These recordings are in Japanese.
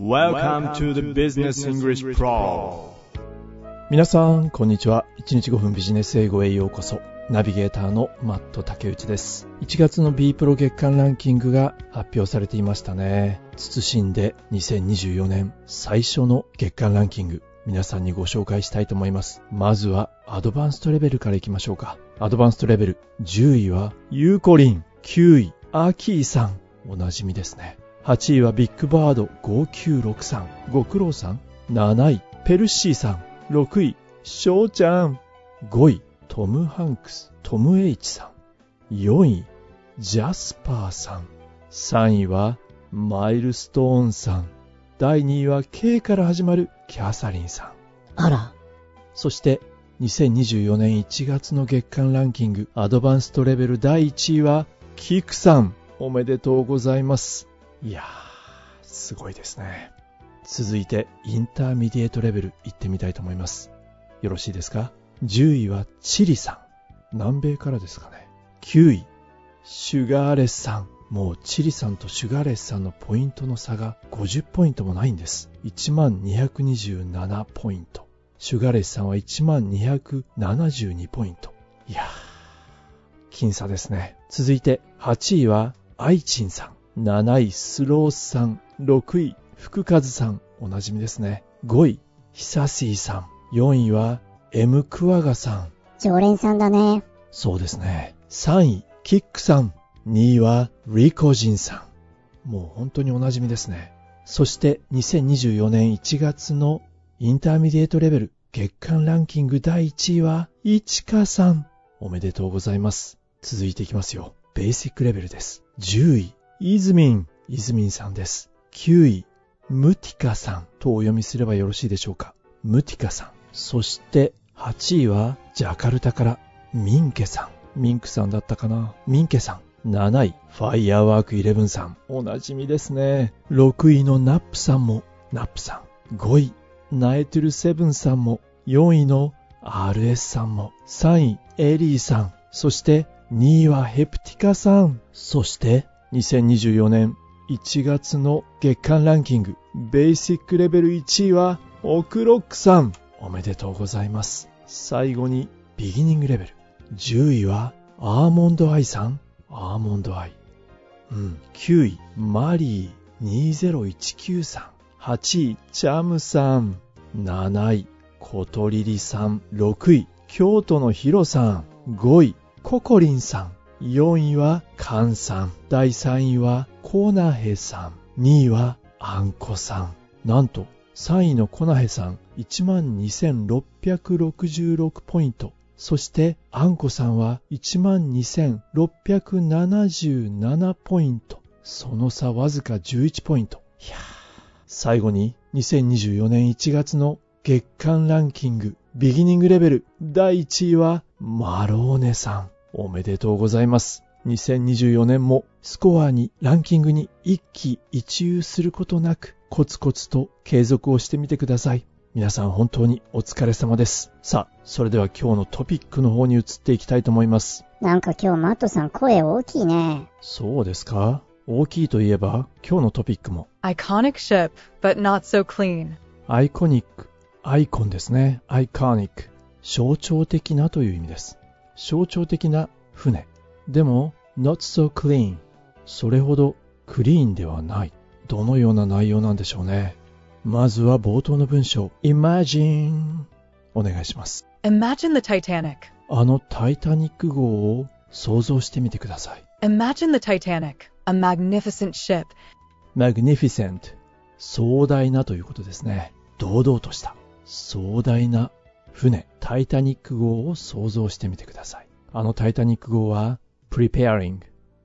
Welcome to the Business English Pro 皆さん、こんにちは。1日5分ビジネス英語へようこそ。ナビゲーターのマット竹内です。1月の B プロ月間ランキングが発表されていましたね。謹んで2024年最初の月間ランキング、皆さんにご紹介したいと思います。まずはアドバンストレベルからいきましょうか。アドバンストレベル、10位はユーコリン、9位、アーキーさん、おなじみですね。8位はビッグバード5963、ご苦労さん。7位、ペルシーさん。6位、ショウちゃん。5位、トム・ハンクス、トム・エイチさん。4位、ジャスパーさん。3位は、マイルストーンさん。第2位は K から始まるキャサリンさん。あら、そして、2024年1月の月間ランキングアドバンストレベル第1位は、キクさん。おめでとうございます。いやー、すごいですね。続いて、 Intermediate Level 行ってみたいと思います。よろしいですか ?10 位はチリさん。南米からですかね。9位、シュガーレスさん。もうチリさんとシュガーレスさんのポイントの差が50ポイントもないんです。1227ポイント。シュガーレスさんは1272ポイント。いやー、僅差ですね。続いて8位はアイチンさん。7位スロースさん。6位福和さん。おなじみですね。5位ヒサシーさん。4位は M クワガさん。常連さんだね。そうですね。3位、キックさん。2位は、リコジンさん。もう本当におなじみですね。そして、2024年1月のIntermediate Level 月間ランキング第1位は、イチカさん。おめでとうございます。続いていきますよ。 Basic Level です。10位、イズミン。イズミンさんです。9位、ムティカさんとお読みすればよろしいでしょうか。ムティカさん。そして、8位は、ジャカルタから、ミンケさん。ミンクさんだったかなミンケさん。7位、ファイヤーワーク11さん。おなじみですね。6位のナップさんも、ナップさん。5位、ナエトゥルセブンさんも。4位の RS さんも。3位、エリーさん。そして、2位はヘプティカさん。そして、2024年1月の月間ランキング、 Basic Level 1位は、オクロックさん。おめでとうございます。最後に、 Beginning Level。10位は、アーモンドアイさん。アーモンドアイ。うん。9位、マリー20193さん。8位、チャムさん。7位、コトリリさん。6位、京都のヒロさん。5位、ココリンさん。4位は、カンさん。第3位は、コナヘさん。2位は、アンコさん。なんと、3位のコナヘさん、12,666ポイント。そして、アンコさんは12,677ポイント。その差わずか11ポイント。いやー最後に、2024年1月の月間ランキング、ビギニングレベル第1位は、マローネさん。おめでとうございます。2024年もスコアにランキングに一喜一憂することなくコツコツと継続をしてみてください。皆さん本当にお疲れ様です。さあ、それでは今日のトピックの方に移っていきたいと思います。なんか今日マットさん声大きいね。そうですか？大きいといえば今日のトピックも Iconic ship, but not so clean. アイコニック、アイコンですね。アイコニック。象徴的なという意味です。象徴的な船。でも、not so clean。それほどクリーンではない。どのような内容なんでしょうね。まずは冒頭の文章。Imagine。お願いします。Imagine the Titanic. あのタイタニック号を想像してみてください。Imagine the Titanic, a magnificent ship. magnificent 壮大なということですね。堂々とした壮大な船、タイタニック号を想像してみてください。あのタイタニック号は preparing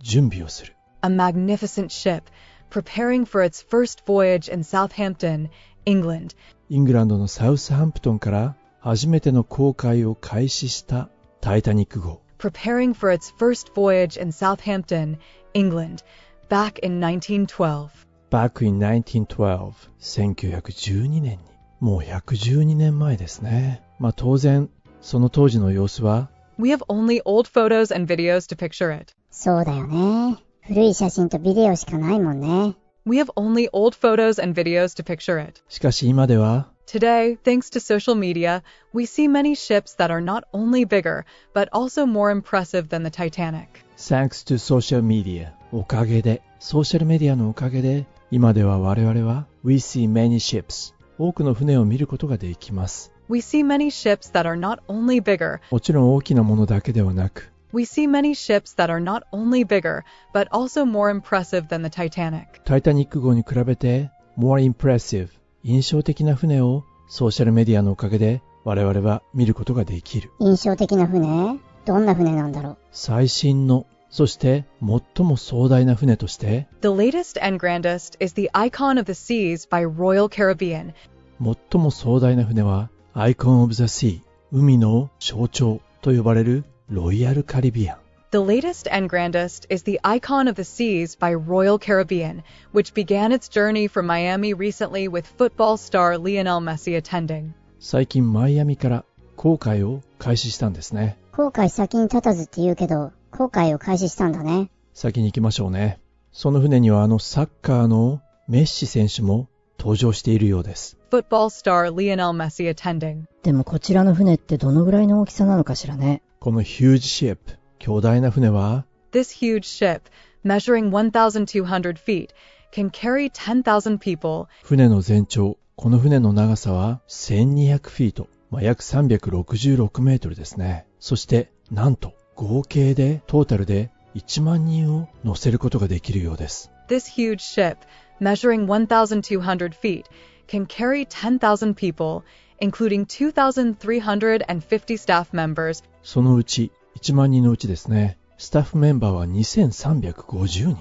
準備をする。A magnificent ship, preparing for its first voyage in Southampton, England. イングランドのサウスハンプトンから初めての航海を開始したタイタニック号。Preparing for its first voyage in Southampton, England, back in 1912. Back in 1912 1912年にもう112年前ですね。まあ当然その当時の様子は We have only old photos and videos to picture it. そうだよね。古い写真とビデオしかないもんね。we have only old photos and videos to picture it. しかし今では Today, thanks to social media, we see many ships that are not only bigger, but also more impressive than the Titanic. Thanks to social media おかげでソーシャルメディアのおかげで今では我々は We see many ships 多くの船を見ることができます We see many ships that are not only bigger, もちろん大きなものだけではなく we see many ships that are not only bigger, but also more impressive than the Titanic. タイタニック号に比べて more impressive 印象的な船をソーシャルメディアのおかげで我々は見ることができる印象的な船どんな船なんだろう最新のそして最も壮大な船として The latest and grandest is the Icon of the Seas by Royal Caribbean. 最も壮大な船は Icon of the Sea 海の象徴と呼ばれるロイヤルカリビアン The latest and grandest is the Icon of the Seas by Royal Caribbean, which began its journey from Miami recently with football star Lionel Messi attending. 最近マイアミから航海を開始したんですね後悔先に立たずって言うけど、後悔を開始したんだね。先に行きましょうねその船にはあのサッカーのメッシ選手も登場しているようです。Football star Lionel Messi attending. でもこちらの船ってどのぐらいの大きさなのかしらね。このヒュージシップ巨大な船は？This huge ship, measuring 1,200 feet, can carry 10,000 people. 船の全長この船の長さは1200フィート、まあ、約366メートルですね。そしてなんと合計でトータルで1万人を乗せることができるようです。This huge ship, measuring 1,200 feet, can carry 10,000 people, including 2,350 staff members そのうち1万人のうちですねスタッフメンバーは2350人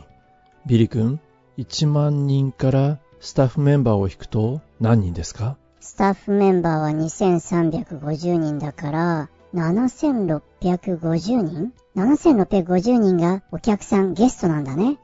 ビリ君1万人からスタッフメンバーを引くと何人ですか？スタッフメンバーは2350人だから、7650人 ?7650 人がお客さん、ゲストなんだね。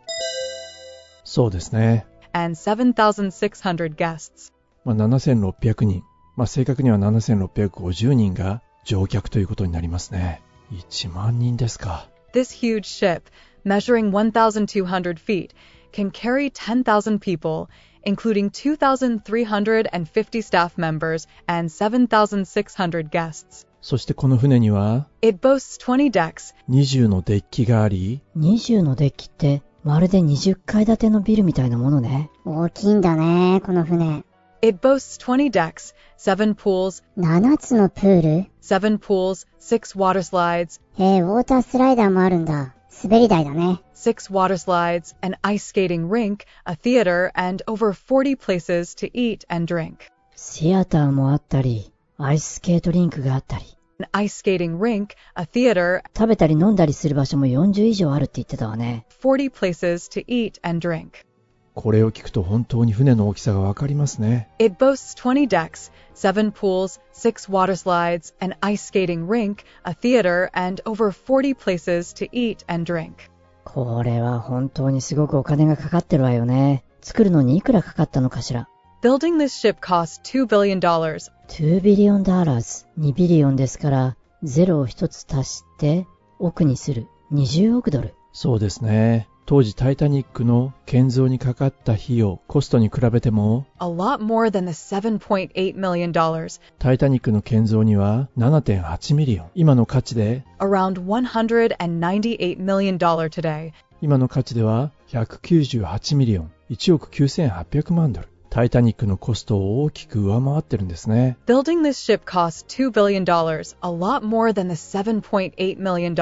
そうですね、and 7,600 guests. まあ、7600人、まあ、正確には7650人が乗客ということになりますね1万人ですか This huge ship, measuring 1,200 feet, can carry 10,000 people, including 2,350 staff members and 7,600 guests. そしてこの船には It boasts 20 decks, 20のデッキがあり20のデッキって まるで20階建てのビルみたいなものね。大きいんだね、この船。it boasts 20 decks, 7 pools, 7つのプール7 pools, 6 water slides, へえ、ウォータースライダーもあるんだ。滑り台だね。6 water slides, an ice skating rink, a theater, and over 40 places to eat and drink. シアターもあったり、アイススケートリンクがあったり、An ice skating rink, a theater, 食べたり飲んだりする場所も40以上あるって言ってたわね。40 places to eat and drink. これを聞くと本当に船の大きさがわかりますね It boasts 20 decks, 7 pools, 6 water slides, an ice skating rink, a theater, and over 40 places to eat and drink. これは本当にすごくお金がかかってるわよね。作るのにいくらかかったのかしら。Building this ship cost $2 billion, 2 billion dollars。2 billion ですから、ゼロを一つ足して、億にする。20億ドル。そうですね当時タイタニックの建造にかかった費用コストに比べても a lot more than the $7.8 million, タイタニックの建造には7.8 million 今の価値で around $198 million today. 今の価値では198 million 1億9800万ドルタイタニックのコストを大きく上回ってるんですね Building this ship cost $2 billion, a lot more than the $7.8 million,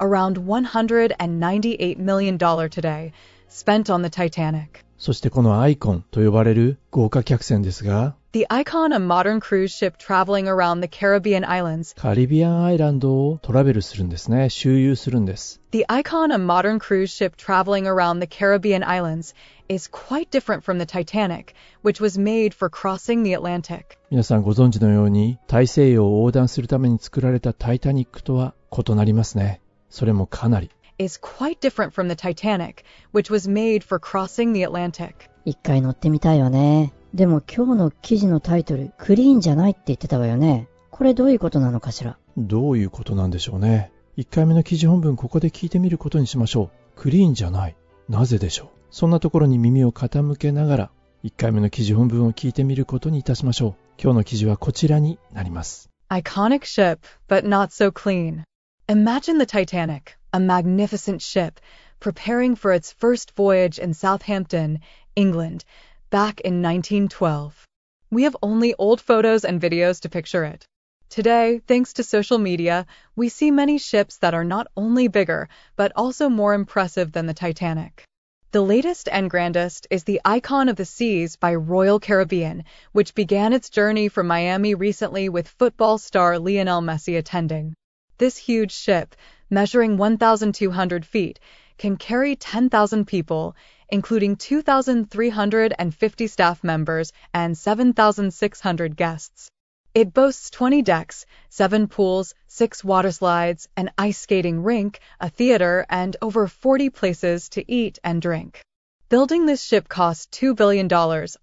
around $198 million today, spent on the Titanic. そしてこのアイコンと呼ばれる豪華客船ですが The Icon, a modern cruise ship traveling around the Caribbean islands, カリビアンアイランドをトラベルするんですね周遊するんです the Icon, a modern cruise ship traveling around the Caribbean islands, is quite different from the Titanic, which was made for crossing the Atlantic. 皆さんご存知のように大西洋を横断するために作られたタイタニックとは異なりますねそれもかなり Is quite different from the Titanic, which was made for crossing the Atlantic. 一回乗ってみたいわね。でも今日の記事のタイトル、クリーンじゃないって言ってたわよね。これどういうことなのかしら？どういうことなんでしょうね1回目の記事本文ここで聞いてみることにしましょうクリーンじゃないなぜでしょう？そんなところに耳を傾けながら、1回目の記事本文を聞いてみることにいたしましょう。今日の記事はこちらになります。Iconic ship, but not so clean. Imagine the Titanic, a magnificent ship, preparing for its first voyage in Southampton, England, back in 1912. We have only old photos and videos to picture it. Today, thanks to social media, we see many ships that are not only bigger, but also more impressive than the Titanic. The latest and grandest is the Icon of the Seas by Royal Caribbean, which began its journey from Miami recently with football star Lionel Messi attending. This huge ship, measuring 1,200 feet, can carry 10,000 people, including 2,350 staff members and 7,600 guests. It boasts 20 decks, 7 pools, 6 water slides, an ice skating rink, a theater, and over 40 places to eat and drink. Building this ship cost $2 billion,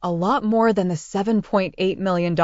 a lot more than the $7.8 million,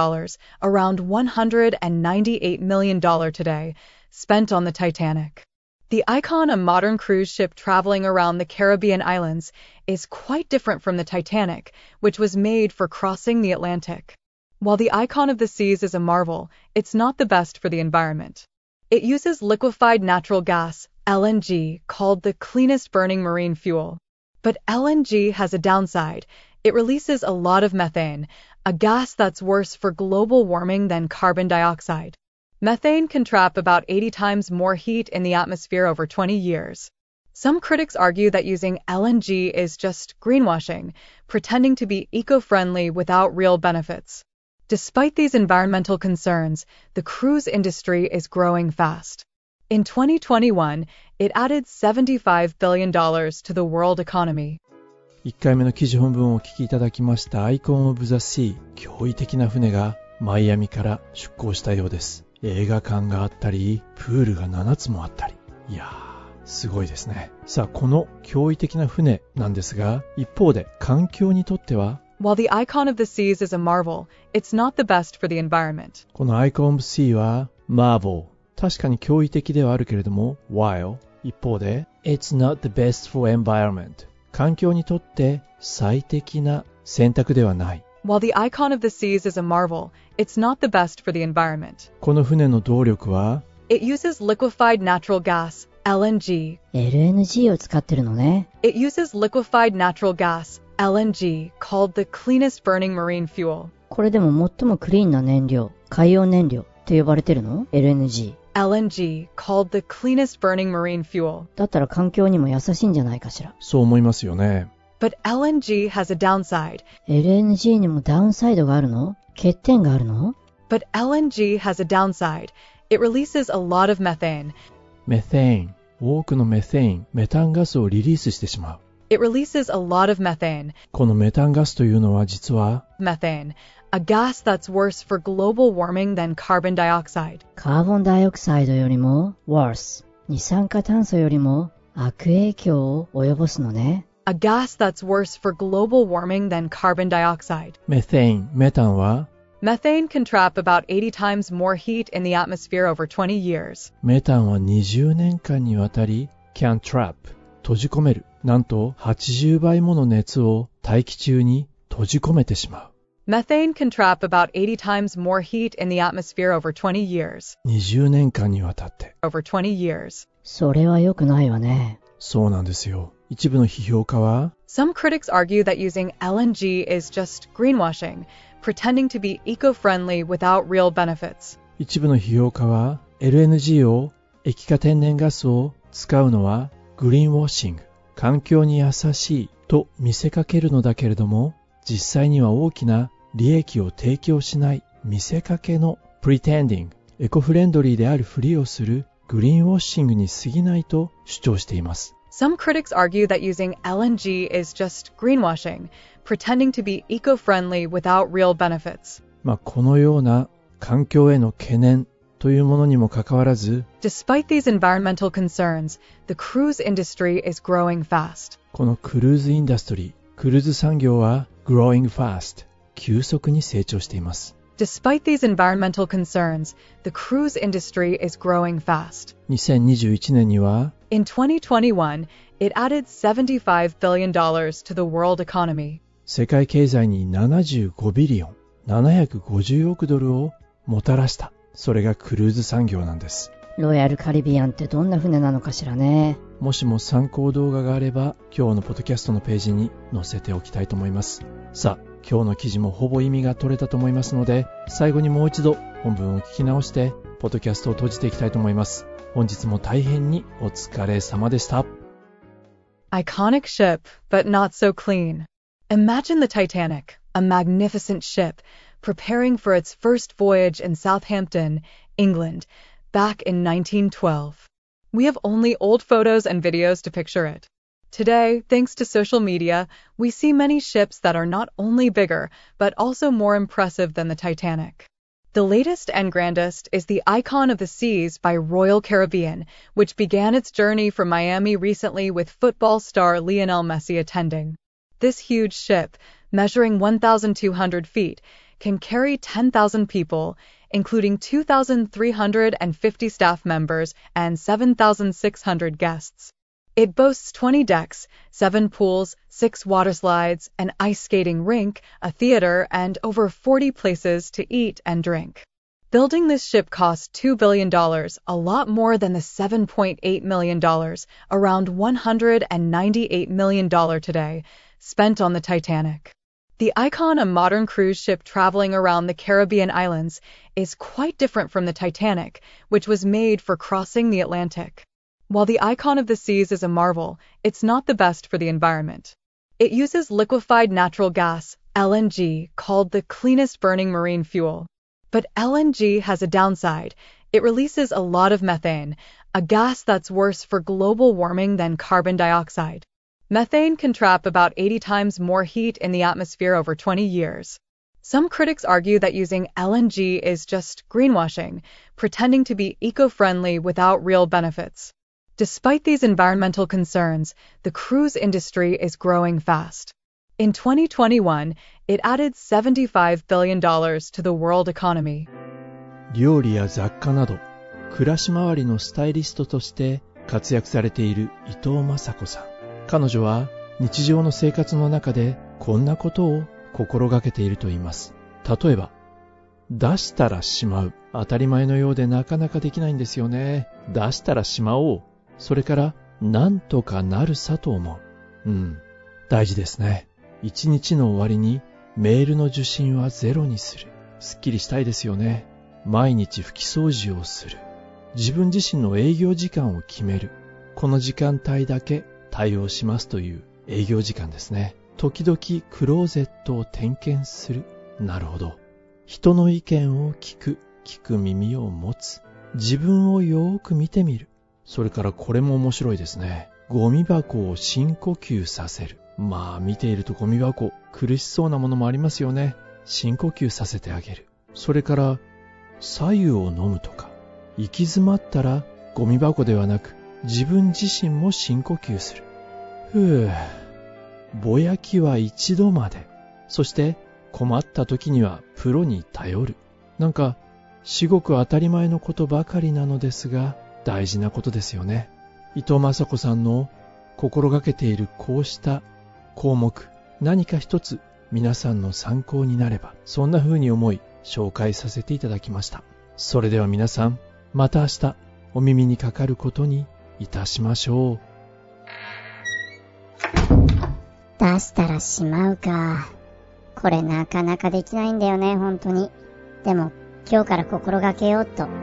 around $198 million today, spent on the Titanic. The Icon, a modern cruise ship traveling around the Caribbean islands, is quite different from the Titanic, which was made for crossing the Atlantic. While the Icon of the Seas is a marvel, it's not the best for the environment. It uses liquefied natural gas, LNG, called the cleanest burning marine fuel. But LNG has a downside. It releases a lot of methane, a gas that's worse for global warming than carbon dioxide. Methane can trap about 80 times more heat in the atmosphere over 20 years. Some critics argue that using LNG is just greenwashing, pretending to be eco-friendly without real benefits. Despite these environmental concerns, the cruise industry is growing fast. In 2021, it added $75 billion to the world economy. 1回目の記事本文をお聞きいただきましたアイコン・オブ・ザ・シー驚異的な船がマイアミから出港したようです 映画館があったりプールが7つもあったり。いやーすごいですね。さあこの驚異的な船なんですが一方で環境にとっては？While the icon of the seas is a marvel, it's not the best for the environment. このアイコン・オブ・シーはマーボー確かに驚異的ではあるけれども while 一方で It's not the best for environment 環境にとって最適な選択ではない While the icon of the seas is a marvel, it's not the best for the environment. この船の動力は It uses liquefied natural gas, LNG. LNG を使ってるのね。 It uses liquefied natural gas, LNG, called the cleanest burning marine fuel. これでも最もクリーンな燃料、海洋燃料って呼ばれてるの ?LNG。 LNG, called the cleanest burning marine fuel. だったら環境にも優しいんじゃないかしら。そう思いますよね But LNG has a downside. LNG にもダウンサイドがあるの欠点があるの But LNG has a downside. It releases a lot of methane. メテイン多くのメテインメタンガスをリリースしてしまう It releases a lot of methane. このメタンガスというのは実は Methane, a gas that's worse for global warming than carbon dioxide. カーボンダイオクサイドよりも worse。二酸化炭素よりも悪影響を及ぼすのね。 A gas that's worse for global warming than carbon dioxide. メテインメタンは Methane can trap about 80 times more heat in the atmosphere over 20 years. メタンは20年間にわたり can trap 閉じ込めるなんと80倍もの熱を大気中に閉じ込めてしまう Methane can trap about 80 times more heat in the atmosphere over 20 years. 20年間にわたって Over 20 years. それは良くないわね。そうなんですよ一部の批評家は Some critics argue that using LNG is just greenwashing, pretending to be eco-friendly without real benefits. 一部の批評家は LNG を液化天然ガスを使うのはグリーンウォッシング環境に優しいと見せかけるのだけれども実際には大きな利益を提供しない見せかけの pretending エコフレンドリーであるふりをするグリーンウォッシングに過ぎないと主張しています Some critics argue that using LNG is just greenwashing, pretending to be eco-friendly without real benefits. まあこのような環境への懸念というものにもかかわらず Despite these environmental concerns, the cruise industry is growing fast. このクルーズインダストリークルーズ産業は growing fast 急速に成長しています Despite these environmental concerns, the cruise industry is growing fast. 2021年には In 2021, it added $75 billion to the world economy. 世界経済に75ビリオン、750億ドルをもたらした。それがクルーズ産業なんです。ロイヤルカリビアンってどんな船なのかしらね。もしも参考動画があれば、今日のポッドキャストのページに載せておきたいと思います。さあ、今日の記事もほぼ意味が取れたと思いますので、最後にもう一度本文を聞き直して、ポッドキャストを閉じていきたいと思います。本日も大変にお疲れ様でした。Iconic ship, but not so clean. Imagine the Titanic, a magnificent ship, preparing for its first voyage in Southampton, England, back in 1912. We have only old photos and videos to picture it. Today, thanks to social media, we see many ships that are not only bigger, but also more impressive than the Titanic. The latest and grandest is the Icon of the Seas by Royal Caribbean, which began its journey from Miami recently with football star Lionel Messi attending. This huge ship, measuring 1,200 feet, can carry 10,000 people, including 2,350 staff members and 7,600 guests. It boasts 20 decks, 7 pools, 6 water slides, an ice skating rink, a theater, and over 40 places to eat and drink. Building this ship cost $2 billion, a lot more than the $7.8 million, around $198 million today, spent on the Titanic. The Icon, a modern cruise ship traveling around the Caribbean islands, is quite different from the Titanic, which was made for crossing the Atlantic. While the Icon of the Seas is a marvel, it's not the best for the environment. It uses liquefied natural gas, LNG, called the cleanest burning marine fuel. But LNG has a downside. It releases a lot of methane, a gas that's worse for global warming than carbon dioxide. Methane can trap about 80 times more heat in the atmosphere over 20 years. Some critics argue that using LNG is just greenwashing, pretending to be eco-friendly without real benefits. Despite these environmental concerns, the cruise industry is growing fast. In 2021, it added $75 billion to the world economy. 料理や雑貨など、暮らし回りのスタイリストとして活躍されている伊藤雅子さん。彼女は日常の生活の中でこんなことを心がけていると言います。例えば、出したらしまう。当たり前のようでなかなかできないんですよね。出したらしまおう。それから、なんとかなるさと思う。うん。大事ですね。一日の終わりにメールの受信はゼロにする。すっきりしたいですよね。毎日拭き掃除をする。自分自身の営業時間を決める。この時間帯だけ対応しますという営業時間ですね。時々クローゼットを点検する。なるほど。人の意見を聞く。聞く耳を持つ。自分をよーく見てみる。それからこれも面白いですね。ゴミ箱を深呼吸させる。まあ見ているとゴミ箱苦しそうなものもありますよね。深呼吸させてあげる。それから左右を飲むとか。行き詰まったらゴミ箱ではなく自分自身も深呼吸する。ふぅ。ぼやきは一度まで。そして困った時にはプロに頼る。なんか、至極当たり前のことばかりなのですが、大事なことですよね。伊藤雅子さんの心がけているこうした項目、何か一つ皆さんの参考になれば、そんな風に思い紹介させていただきました。それでは皆さん、また明日お耳にかかることにいたしましょう。出したらしまうか。これなかなかできないんだよね、本当に。でも、今日から心がけようっと。